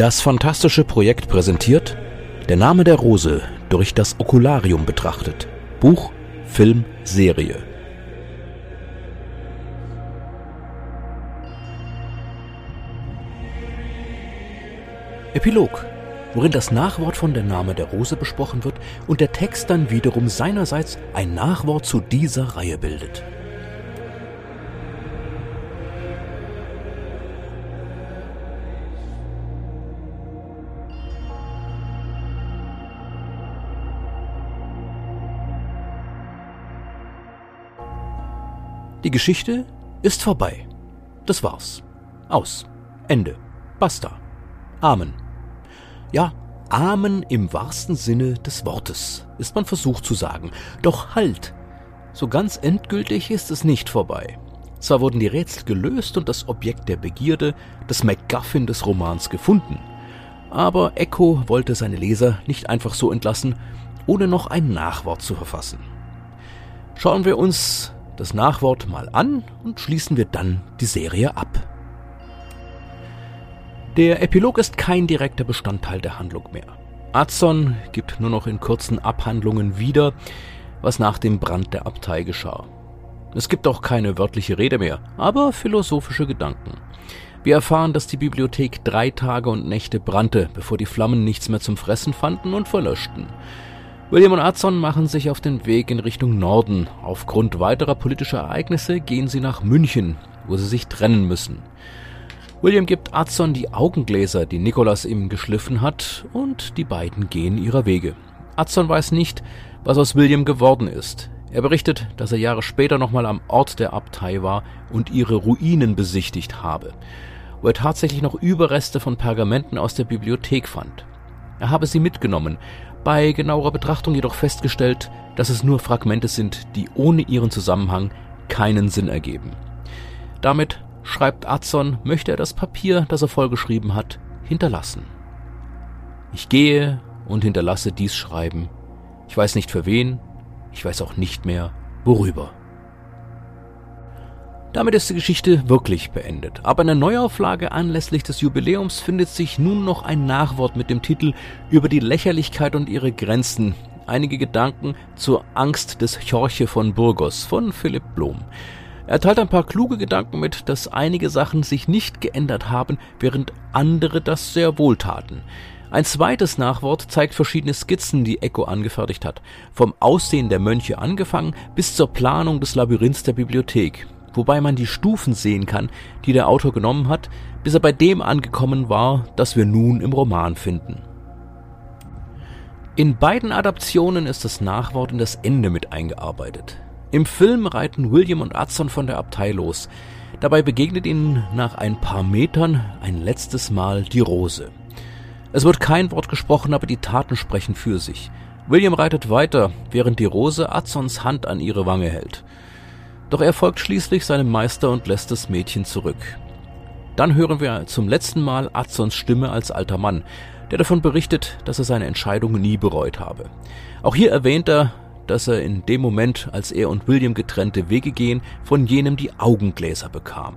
Das fantastische Projekt präsentiert Der Name der Rose durch das Okularium betrachtet. Buch, Film, Serie. Epilog, worin das Nachwort von der Name der Rose besprochen wird und der Text dann wiederum seinerseits ein Nachwort zu dieser Reihe bildet. Die Geschichte ist vorbei. Das war's. Aus. Ende. Basta. Amen. Ja, Amen im wahrsten Sinne des Wortes, ist man versucht zu sagen. Doch halt! So ganz endgültig ist es nicht vorbei. Zwar wurden die Rätsel gelöst und das Objekt der Begierde, das MacGuffin des Romans, gefunden, aber Echo wollte seine Leser nicht einfach so entlassen, ohne noch ein Nachwort zu verfassen. Schauen wir uns das Nachwort mal an und schließen wir dann die Serie ab. Der Epilog ist kein direkter Bestandteil der Handlung mehr. Adson gibt nur noch in kurzen Abhandlungen wieder, was nach dem Brand der Abtei geschah. Es gibt auch keine wörtliche Rede mehr, aber philosophische Gedanken. Wir erfahren, dass die Bibliothek drei Tage und Nächte brannte, bevor die Flammen nichts mehr zum Fressen fanden und verlöschten. William und Adson machen sich auf den Weg in Richtung Norden. Aufgrund weiterer politischer Ereignisse gehen sie nach München, wo sie sich trennen müssen. William gibt Adson die Augengläser, die Nicholas ihm geschliffen hat, und die beiden gehen ihrer Wege. Adson weiß nicht, was aus William geworden ist. Er berichtet, dass er Jahre später nochmal am Ort der Abtei war und ihre Ruinen besichtigt habe, wo er tatsächlich noch Überreste von Pergamenten aus der Bibliothek fand. Er habe sie mitgenommen, bei genauerer Betrachtung jedoch festgestellt, dass es nur Fragmente sind, die ohne ihren Zusammenhang keinen Sinn ergeben. Damit, schreibt Adson, möchte er das Papier, das er vollgeschrieben hat, hinterlassen. Ich gehe und hinterlasse dies Schreiben. Ich weiß nicht für wen, ich weiß auch nicht mehr, worüber. Damit ist die Geschichte wirklich beendet. Aber in der Neuauflage anlässlich des Jubiläums findet sich nun noch ein Nachwort mit dem Titel Über die Lächerlichkeit und ihre Grenzen. Einige Gedanken zur Angst des Chorche von Burgos von Philipp Blom. Er teilt ein paar kluge Gedanken mit, dass einige Sachen sich nicht geändert haben, während andere das sehr wohl taten. Ein zweites Nachwort zeigt verschiedene Skizzen, die Echo angefertigt hat, vom Aussehen der Mönche angefangen bis zur Planung des Labyrinths der Bibliothek wobei man die Stufen sehen kann, die der Autor genommen hat, bis er bei dem angekommen war, das wir nun im Roman finden. In beiden Adaptionen ist das Nachwort in das Ende mit eingearbeitet. Im Film reiten William und Adson von der Abtei los. Dabei begegnet ihnen nach ein paar Metern ein letztes Mal die Rose. Es wird kein Wort gesprochen, aber die Taten sprechen für sich. William reitet weiter, während die Rose Adsons Hand an ihre Wange hält. Doch er folgt schließlich seinem Meister und lässt das Mädchen zurück. Dann hören wir zum letzten Mal Adsons Stimme als alter Mann, der davon berichtet, dass er seine Entscheidung nie bereut habe. Auch hier erwähnt er, dass er in dem Moment, als er und William getrennte Wege gehen, von jenem die Augengläser bekam.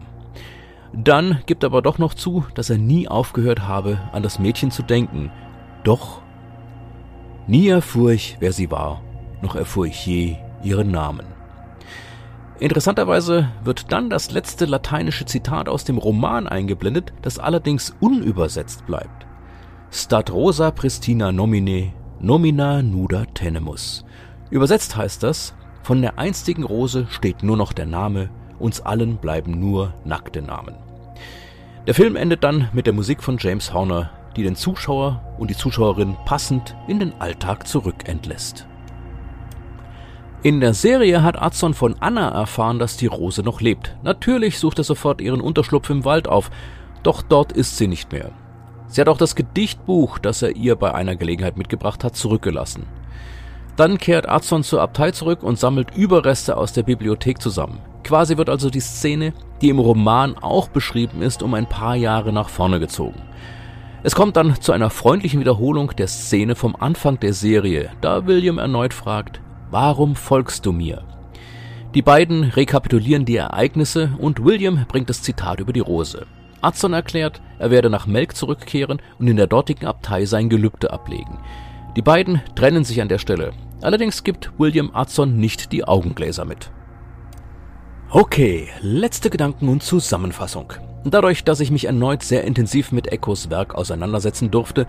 Dann gibt er aber doch noch zu, dass er nie aufgehört habe, an das Mädchen zu denken. Doch nie erfuhr ich, wer sie war, noch erfuhr ich je ihren Namen. Interessanterweise wird dann das letzte lateinische Zitat aus dem Roman eingeblendet, das allerdings unübersetzt bleibt. Stat rosa pristina nomine, nomina nuda tenemus. Übersetzt heißt das, von der einstigen Rose steht nur noch der Name, uns allen bleiben nur nackte Namen. Der Film endet dann mit der Musik von James Horner, die den Zuschauer und die Zuschauerin passend in den Alltag zurückentlässt. In der Serie hat Adson von Anna erfahren, dass die Rose noch lebt. Natürlich sucht er sofort ihren Unterschlupf im Wald auf, doch dort ist sie nicht mehr. Sie hat auch das Gedichtbuch, das er ihr bei einer Gelegenheit mitgebracht hat, zurückgelassen. Dann kehrt Adson zur Abtei zurück und sammelt Überreste aus der Bibliothek zusammen. Quasi wird also die Szene, die im Roman auch beschrieben ist, um ein paar Jahre nach vorne gezogen. Es kommt dann zu einer freundlichen Wiederholung der Szene vom Anfang der Serie, da William erneut fragt, Warum folgst du mir? Die beiden rekapitulieren die Ereignisse und William bringt das Zitat über die Rose. Adson erklärt, er werde nach Melk zurückkehren und in der dortigen Abtei sein Gelübde ablegen. Die beiden trennen sich an der Stelle. Allerdings gibt William Adson nicht die Augengläser mit. Okay, letzte Gedanken und Zusammenfassung. Dadurch, dass ich mich erneut sehr intensiv mit Echos Werk auseinandersetzen durfte,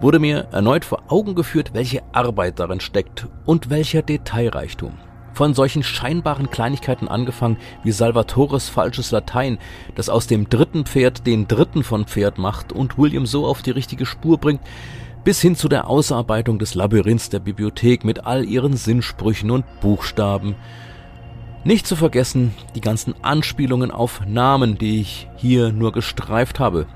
wurde mir erneut vor Augen geführt, welche Arbeit darin steckt und welcher Detailreichtum. Von solchen scheinbaren Kleinigkeiten angefangen wie Salvatores falsches Latein, das aus dem dritten Pferd den dritten von Pferd macht und William so auf die richtige Spur bringt, bis hin zu der Ausarbeitung des Labyrinths der Bibliothek mit all ihren Sinnsprüchen und Buchstaben. Nicht zu vergessen die ganzen Anspielungen auf Namen, die ich hier nur gestreift habe.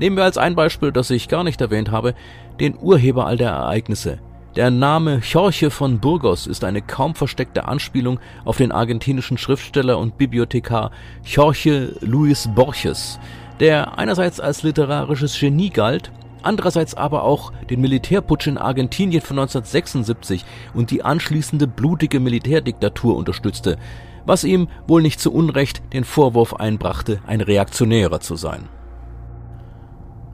Nehmen wir als ein Beispiel, das ich gar nicht erwähnt habe, den Urheber all der Ereignisse. Der Name Jorge von Burgos ist eine kaum versteckte Anspielung auf den argentinischen Schriftsteller und Bibliothekar Jorge Luis Borges, der einerseits als literarisches Genie galt, andererseits aber auch den Militärputsch in Argentinien von 1976 und die anschließende blutige Militärdiktatur unterstützte, was ihm wohl nicht zu Unrecht den Vorwurf einbrachte, ein Reaktionärer zu sein.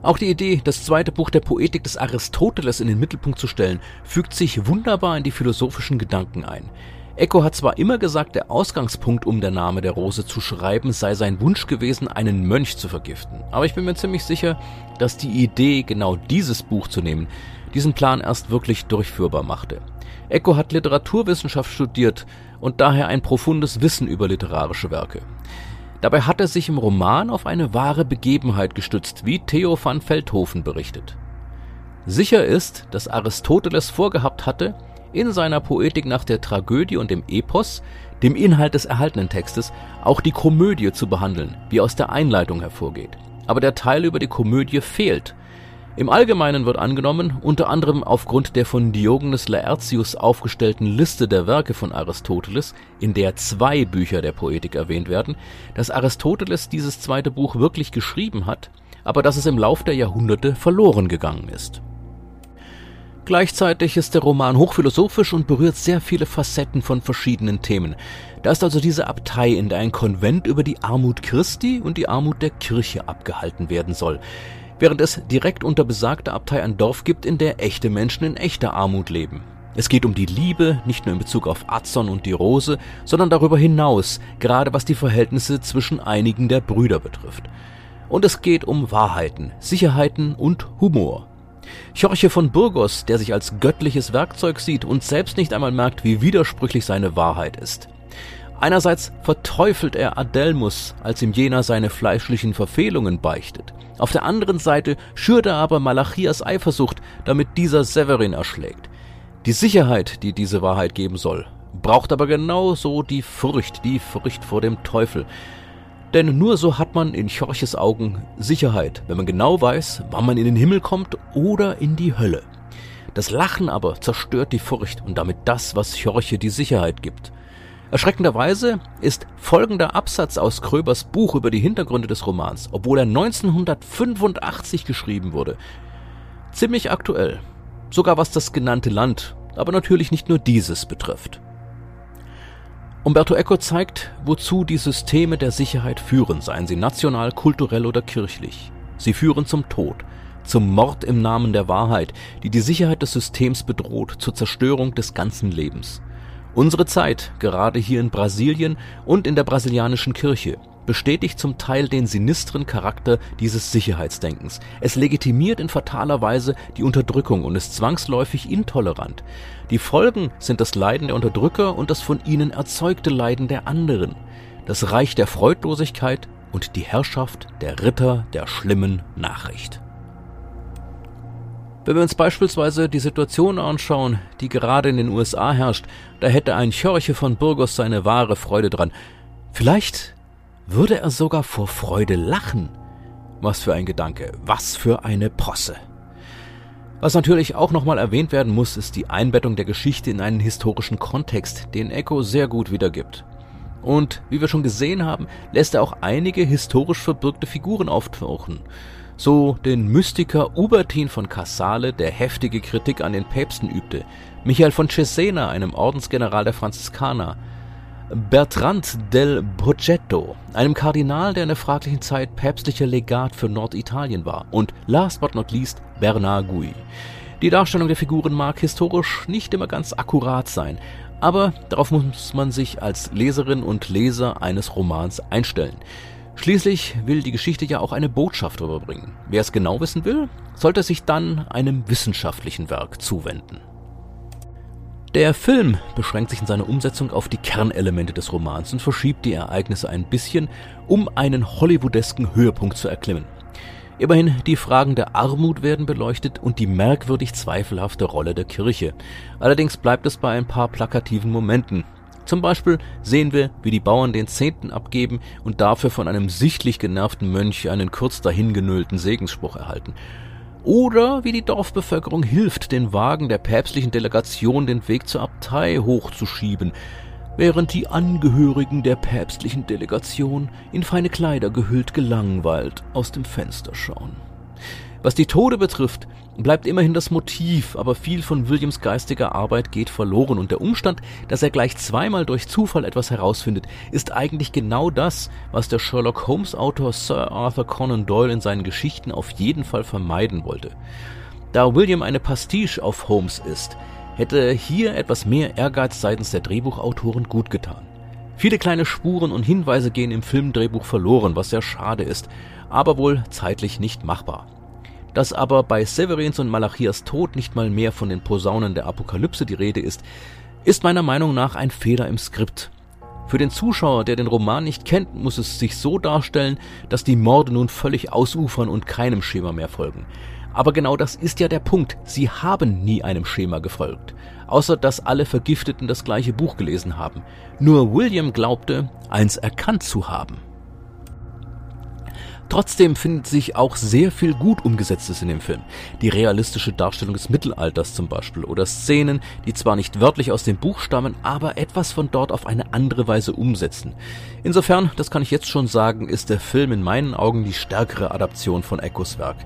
Auch die Idee, das zweite Buch der Poetik des Aristoteles in den Mittelpunkt zu stellen, fügt sich wunderbar in die philosophischen Gedanken ein. Eco hat zwar immer gesagt, der Ausgangspunkt, um der Name der Rose zu schreiben, sei sein Wunsch gewesen, einen Mönch zu vergiften. Aber ich bin mir ziemlich sicher, dass die Idee, genau dieses Buch zu nehmen, diesen Plan erst wirklich durchführbar machte. Eco hat Literaturwissenschaft studiert und daher ein profundes Wissen über literarische Werke. Dabei hat er sich im Roman auf eine wahre Begebenheit gestützt, wie Theo van Veldhoven berichtet. Sicher ist, dass Aristoteles vorgehabt hatte, in seiner Poetik nach der Tragödie und dem Epos, dem Inhalt des erhaltenen Textes, auch die Komödie zu behandeln, wie aus der Einleitung hervorgeht. Aber der Teil über die Komödie fehlt, im Allgemeinen wird angenommen, unter anderem aufgrund der von Diogenes Laertius aufgestellten Liste der Werke von Aristoteles, in der zwei Bücher der Poetik erwähnt werden, dass Aristoteles dieses zweite Buch wirklich geschrieben hat, aber dass es im Lauf der Jahrhunderte verloren gegangen ist. Gleichzeitig ist der Roman hochphilosophisch und berührt sehr viele Facetten von verschiedenen Themen. Da ist also diese Abtei, in der ein Konvent über die Armut Christi und die Armut der Kirche abgehalten werden soll während es direkt unter besagter Abtei ein Dorf gibt, in der echte Menschen in echter Armut leben. Es geht um die Liebe, nicht nur in Bezug auf Azon und die Rose, sondern darüber hinaus, gerade was die Verhältnisse zwischen einigen der Brüder betrifft. Und es geht um Wahrheiten, Sicherheiten und Humor. Jorge von Burgos, der sich als göttliches Werkzeug sieht und selbst nicht einmal merkt, wie widersprüchlich seine Wahrheit ist. Einerseits verteufelt er Adelmus, als ihm jener seine fleischlichen Verfehlungen beichtet. Auf der anderen Seite schürt er aber Malachias Eifersucht, damit dieser Severin erschlägt. Die Sicherheit, die diese Wahrheit geben soll, braucht aber genauso die Furcht, die Furcht vor dem Teufel. Denn nur so hat man in Chorches Augen Sicherheit, wenn man genau weiß, wann man in den Himmel kommt oder in die Hölle. Das Lachen aber zerstört die Furcht und damit das, was Chorche die Sicherheit gibt. Erschreckenderweise ist folgender Absatz aus Kröbers Buch über die Hintergründe des Romans, obwohl er 1985 geschrieben wurde, ziemlich aktuell. Sogar was das genannte Land, aber natürlich nicht nur dieses betrifft. Umberto Eco zeigt, wozu die Systeme der Sicherheit führen, seien sie national, kulturell oder kirchlich. Sie führen zum Tod, zum Mord im Namen der Wahrheit, die die Sicherheit des Systems bedroht, zur Zerstörung des ganzen Lebens. Unsere Zeit, gerade hier in Brasilien und in der brasilianischen Kirche, bestätigt zum Teil den sinistren Charakter dieses Sicherheitsdenkens. Es legitimiert in fataler Weise die Unterdrückung und ist zwangsläufig intolerant. Die Folgen sind das Leiden der Unterdrücker und das von ihnen erzeugte Leiden der anderen. Das Reich der Freudlosigkeit und die Herrschaft der Ritter der schlimmen Nachricht. Wenn wir uns beispielsweise die Situation anschauen, die gerade in den USA herrscht, da hätte ein Chörche von Burgos seine wahre Freude dran. Vielleicht würde er sogar vor Freude lachen. Was für ein Gedanke, was für eine Posse. Was natürlich auch nochmal erwähnt werden muss, ist die Einbettung der Geschichte in einen historischen Kontext, den Echo sehr gut wiedergibt. Und wie wir schon gesehen haben, lässt er auch einige historisch verbürgte Figuren auftauchen so den Mystiker Ubertin von Casale, der heftige Kritik an den Päpsten übte, Michael von Cesena, einem Ordensgeneral der Franziskaner, Bertrand del Progetto, einem Kardinal, der in der fraglichen Zeit päpstlicher Legat für Norditalien war, und last but not least Bernard Gui. Die Darstellung der Figuren mag historisch nicht immer ganz akkurat sein, aber darauf muss man sich als Leserin und Leser eines Romans einstellen. Schließlich will die Geschichte ja auch eine Botschaft überbringen. Wer es genau wissen will, sollte sich dann einem wissenschaftlichen Werk zuwenden. Der Film beschränkt sich in seiner Umsetzung auf die Kernelemente des Romans und verschiebt die Ereignisse ein bisschen, um einen hollywoodesken Höhepunkt zu erklimmen. Immerhin die Fragen der Armut werden beleuchtet und die merkwürdig zweifelhafte Rolle der Kirche. Allerdings bleibt es bei ein paar plakativen Momenten. Zum Beispiel sehen wir, wie die Bauern den Zehnten abgeben und dafür von einem sichtlich genervten Mönch einen kurz dahingenüllten Segensspruch erhalten. Oder wie die Dorfbevölkerung hilft, den Wagen der päpstlichen Delegation den Weg zur Abtei hochzuschieben, während die Angehörigen der päpstlichen Delegation in feine Kleider gehüllt gelangweilt aus dem Fenster schauen. Was die Tode betrifft, bleibt immerhin das Motiv, aber viel von Williams geistiger Arbeit geht verloren und der Umstand, dass er gleich zweimal durch Zufall etwas herausfindet, ist eigentlich genau das, was der Sherlock Holmes Autor Sir Arthur Conan Doyle in seinen Geschichten auf jeden Fall vermeiden wollte. Da William eine Pastiche auf Holmes ist, hätte hier etwas mehr Ehrgeiz seitens der Drehbuchautoren gut getan. Viele kleine Spuren und Hinweise gehen im Filmdrehbuch verloren, was sehr schade ist, aber wohl zeitlich nicht machbar. Dass aber bei Severins und Malachias Tod nicht mal mehr von den Posaunen der Apokalypse die Rede ist, ist meiner Meinung nach ein Fehler im Skript. Für den Zuschauer, der den Roman nicht kennt, muss es sich so darstellen, dass die Morde nun völlig ausufern und keinem Schema mehr folgen. Aber genau das ist ja der Punkt. Sie haben nie einem Schema gefolgt. Außer dass alle Vergifteten das gleiche Buch gelesen haben. Nur William glaubte, eins erkannt zu haben. Trotzdem findet sich auch sehr viel gut umgesetztes in dem Film. Die realistische Darstellung des Mittelalters zum Beispiel oder Szenen, die zwar nicht wörtlich aus dem Buch stammen, aber etwas von dort auf eine andere Weise umsetzen. Insofern, das kann ich jetzt schon sagen, ist der Film in meinen Augen die stärkere Adaption von Echos Werk.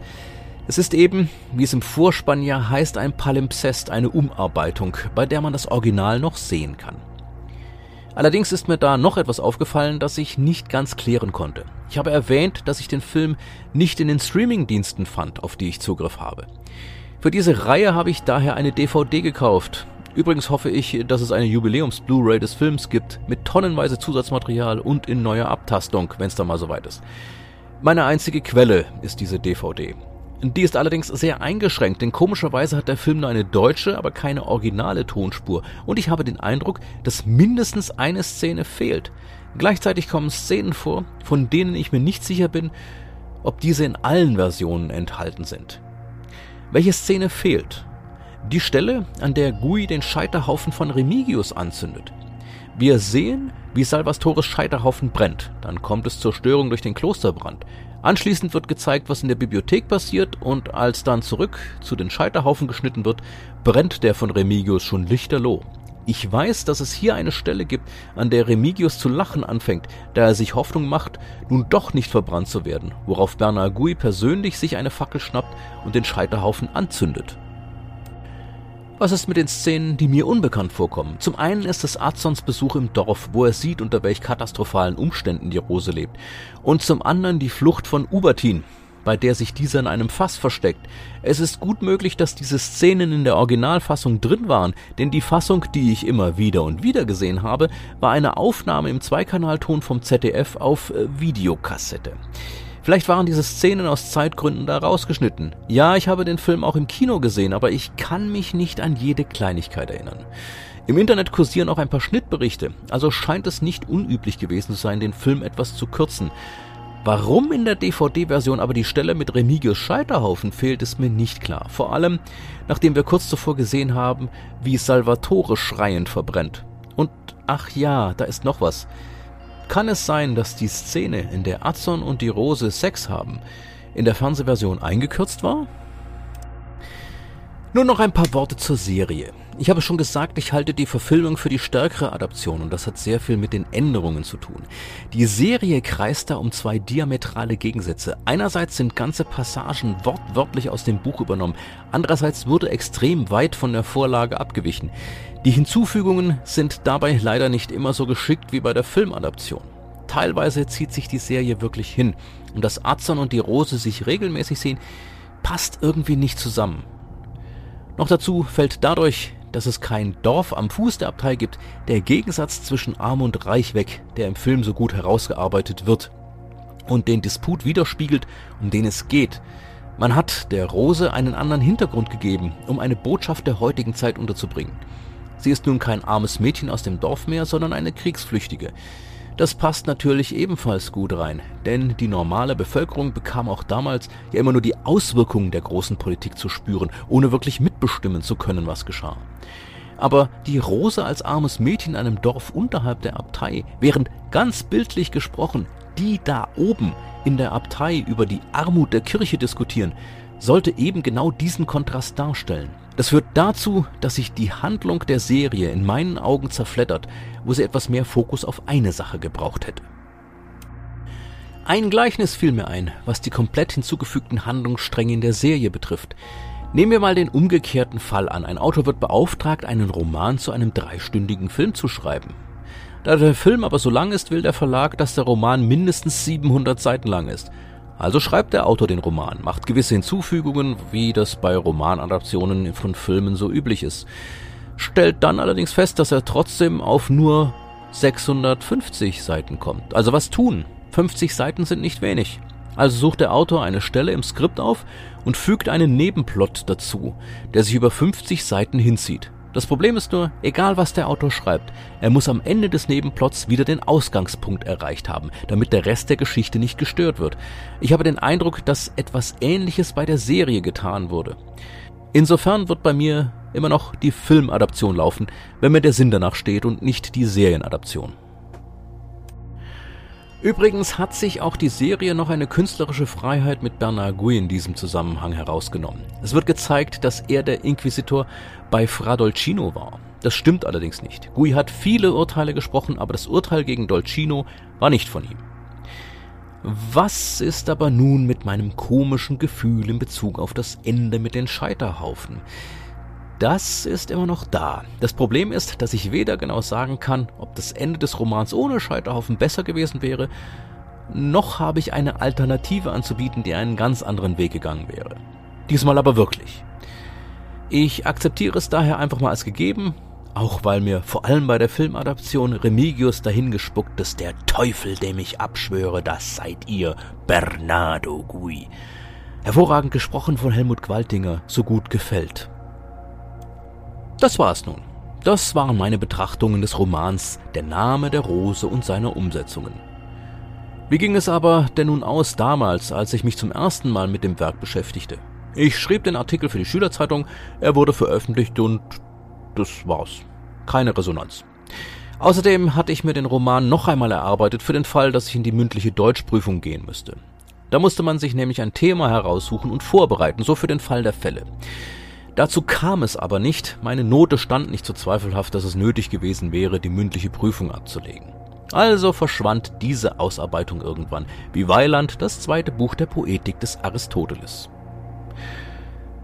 Es ist eben, wie es im Vorspann ja heißt, ein Palimpsest, eine Umarbeitung, bei der man das Original noch sehen kann. Allerdings ist mir da noch etwas aufgefallen, das ich nicht ganz klären konnte. Ich habe erwähnt, dass ich den Film nicht in den Streaming-Diensten fand, auf die ich Zugriff habe. Für diese Reihe habe ich daher eine DVD gekauft. Übrigens hoffe ich, dass es eine Jubiläums-Blu-ray des Films gibt, mit tonnenweise Zusatzmaterial und in neuer Abtastung, wenn es da mal soweit ist. Meine einzige Quelle ist diese DVD. Die ist allerdings sehr eingeschränkt, denn komischerweise hat der Film nur eine deutsche, aber keine originale Tonspur. Und ich habe den Eindruck, dass mindestens eine Szene fehlt. Gleichzeitig kommen Szenen vor, von denen ich mir nicht sicher bin, ob diese in allen Versionen enthalten sind. Welche Szene fehlt? Die Stelle, an der Gui den Scheiterhaufen von Remigius anzündet. Wir sehen, wie Salvastores Scheiterhaufen brennt. Dann kommt es zur Störung durch den Klosterbrand. Anschließend wird gezeigt, was in der Bibliothek passiert und als dann zurück zu den Scheiterhaufen geschnitten wird, brennt der von Remigius schon lichterloh. Ich weiß, dass es hier eine Stelle gibt, an der Remigius zu lachen anfängt, da er sich Hoffnung macht, nun doch nicht verbrannt zu werden, worauf Bernard Gui persönlich sich eine Fackel schnappt und den Scheiterhaufen anzündet. Was ist mit den Szenen, die mir unbekannt vorkommen? Zum einen ist es Arzons Besuch im Dorf, wo er sieht, unter welch katastrophalen Umständen die Rose lebt. Und zum anderen die Flucht von Ubertin, bei der sich dieser in einem Fass versteckt. Es ist gut möglich, dass diese Szenen in der Originalfassung drin waren, denn die Fassung, die ich immer wieder und wieder gesehen habe, war eine Aufnahme im Zweikanalton vom ZDF auf äh, Videokassette. Vielleicht waren diese Szenen aus Zeitgründen da rausgeschnitten. Ja, ich habe den Film auch im Kino gesehen, aber ich kann mich nicht an jede Kleinigkeit erinnern. Im Internet kursieren auch ein paar Schnittberichte, also scheint es nicht unüblich gewesen zu sein, den Film etwas zu kürzen. Warum in der DVD-Version aber die Stelle mit Remigius Scheiterhaufen fehlt, ist mir nicht klar. Vor allem, nachdem wir kurz zuvor gesehen haben, wie Salvatore schreiend verbrennt. Und ach ja, da ist noch was. Kann es sein, dass die Szene, in der Adson und die Rose Sex haben, in der Fernsehversion eingekürzt war? Nur noch ein paar Worte zur Serie. Ich habe schon gesagt, ich halte die Verfilmung für die stärkere Adaption und das hat sehr viel mit den Änderungen zu tun. Die Serie kreist da um zwei diametrale Gegensätze. Einerseits sind ganze Passagen wortwörtlich aus dem Buch übernommen, andererseits wurde extrem weit von der Vorlage abgewichen. Die Hinzufügungen sind dabei leider nicht immer so geschickt wie bei der Filmadaption. Teilweise zieht sich die Serie wirklich hin und dass Azon und die Rose sich regelmäßig sehen, passt irgendwie nicht zusammen. Noch dazu fällt dadurch, dass es kein Dorf am Fuß der Abtei gibt, der Gegensatz zwischen Arm und Reich weg, der im Film so gut herausgearbeitet wird und den Disput widerspiegelt, um den es geht. Man hat der Rose einen anderen Hintergrund gegeben, um eine Botschaft der heutigen Zeit unterzubringen. Sie ist nun kein armes Mädchen aus dem Dorf mehr, sondern eine Kriegsflüchtige. Das passt natürlich ebenfalls gut rein, denn die normale Bevölkerung bekam auch damals ja immer nur die Auswirkungen der großen Politik zu spüren, ohne wirklich mitbestimmen zu können, was geschah. Aber die Rose als armes Mädchen in einem Dorf unterhalb der Abtei, während ganz bildlich gesprochen die da oben in der Abtei über die Armut der Kirche diskutieren, sollte eben genau diesen Kontrast darstellen. Das führt dazu, dass sich die Handlung der Serie in meinen Augen zerfleddert, wo sie etwas mehr Fokus auf eine Sache gebraucht hätte. Ein Gleichnis fiel mir ein, was die komplett hinzugefügten Handlungsstränge in der Serie betrifft. Nehmen wir mal den umgekehrten Fall an. Ein Autor wird beauftragt, einen Roman zu einem dreistündigen Film zu schreiben. Da der Film aber so lang ist, will der Verlag, dass der Roman mindestens 700 Seiten lang ist. Also schreibt der Autor den Roman, macht gewisse Hinzufügungen, wie das bei Romanadaptionen von Filmen so üblich ist, stellt dann allerdings fest, dass er trotzdem auf nur 650 Seiten kommt. Also was tun? 50 Seiten sind nicht wenig. Also sucht der Autor eine Stelle im Skript auf und fügt einen Nebenplot dazu, der sich über 50 Seiten hinzieht. Das Problem ist nur, egal was der Autor schreibt, er muss am Ende des Nebenplots wieder den Ausgangspunkt erreicht haben, damit der Rest der Geschichte nicht gestört wird. Ich habe den Eindruck, dass etwas Ähnliches bei der Serie getan wurde. Insofern wird bei mir immer noch die Filmadaption laufen, wenn mir der Sinn danach steht und nicht die Serienadaption. Übrigens hat sich auch die Serie noch eine künstlerische Freiheit mit Bernard Gui in diesem Zusammenhang herausgenommen. Es wird gezeigt, dass er der Inquisitor bei Fra Dolcino war. Das stimmt allerdings nicht. Gui hat viele Urteile gesprochen, aber das Urteil gegen Dolcino war nicht von ihm. Was ist aber nun mit meinem komischen Gefühl in Bezug auf das Ende mit den Scheiterhaufen? Das ist immer noch da. Das Problem ist, dass ich weder genau sagen kann, ob das Ende des Romans ohne Scheiterhaufen besser gewesen wäre, noch habe ich eine Alternative anzubieten, die einen ganz anderen Weg gegangen wäre. Diesmal aber wirklich. Ich akzeptiere es daher einfach mal als gegeben, auch weil mir vor allem bei der Filmadaption Remigius dahingespucktes der Teufel, dem ich abschwöre, das seid ihr, Bernardo Gui. Hervorragend gesprochen von Helmut Gwaltinger, so gut gefällt. Das war's nun. Das waren meine Betrachtungen des Romans Der Name der Rose und seiner Umsetzungen. Wie ging es aber denn nun aus damals, als ich mich zum ersten Mal mit dem Werk beschäftigte? Ich schrieb den Artikel für die Schülerzeitung, er wurde veröffentlicht und das war's. Keine Resonanz. Außerdem hatte ich mir den Roman noch einmal erarbeitet für den Fall, dass ich in die mündliche Deutschprüfung gehen müsste. Da musste man sich nämlich ein Thema heraussuchen und vorbereiten, so für den Fall der Fälle. Dazu kam es aber nicht, meine Note stand nicht so zweifelhaft, dass es nötig gewesen wäre, die mündliche Prüfung abzulegen. Also verschwand diese Ausarbeitung irgendwann, wie Weiland das zweite Buch der Poetik des Aristoteles.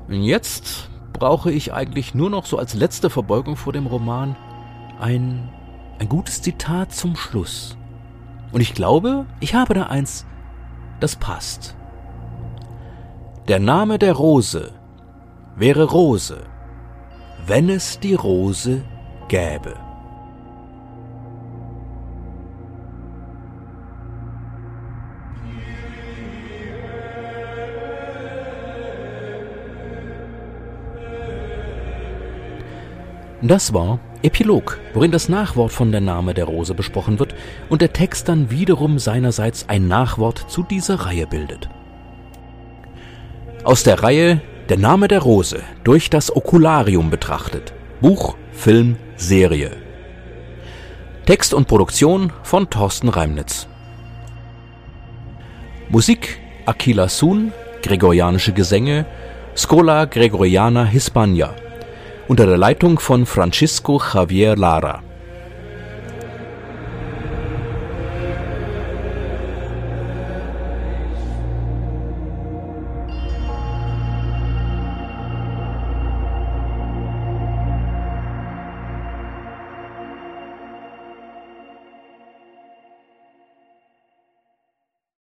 Jetzt brauche ich eigentlich nur noch so als letzte Verbeugung vor dem Roman ein, ein gutes Zitat zum Schluss. Und ich glaube, ich habe da eins, das passt. Der Name der Rose wäre Rose, wenn es die Rose gäbe. Das war Epilog, worin das Nachwort von der Name der Rose besprochen wird und der Text dann wiederum seinerseits ein Nachwort zu dieser Reihe bildet. Aus der Reihe der Name der Rose durch das Okularium betrachtet. Buch, Film, Serie. Text und Produktion von Thorsten Reimnitz. Musik Aquila Sun, Gregorianische Gesänge, Scola Gregoriana Hispania unter der Leitung von Francisco Javier Lara.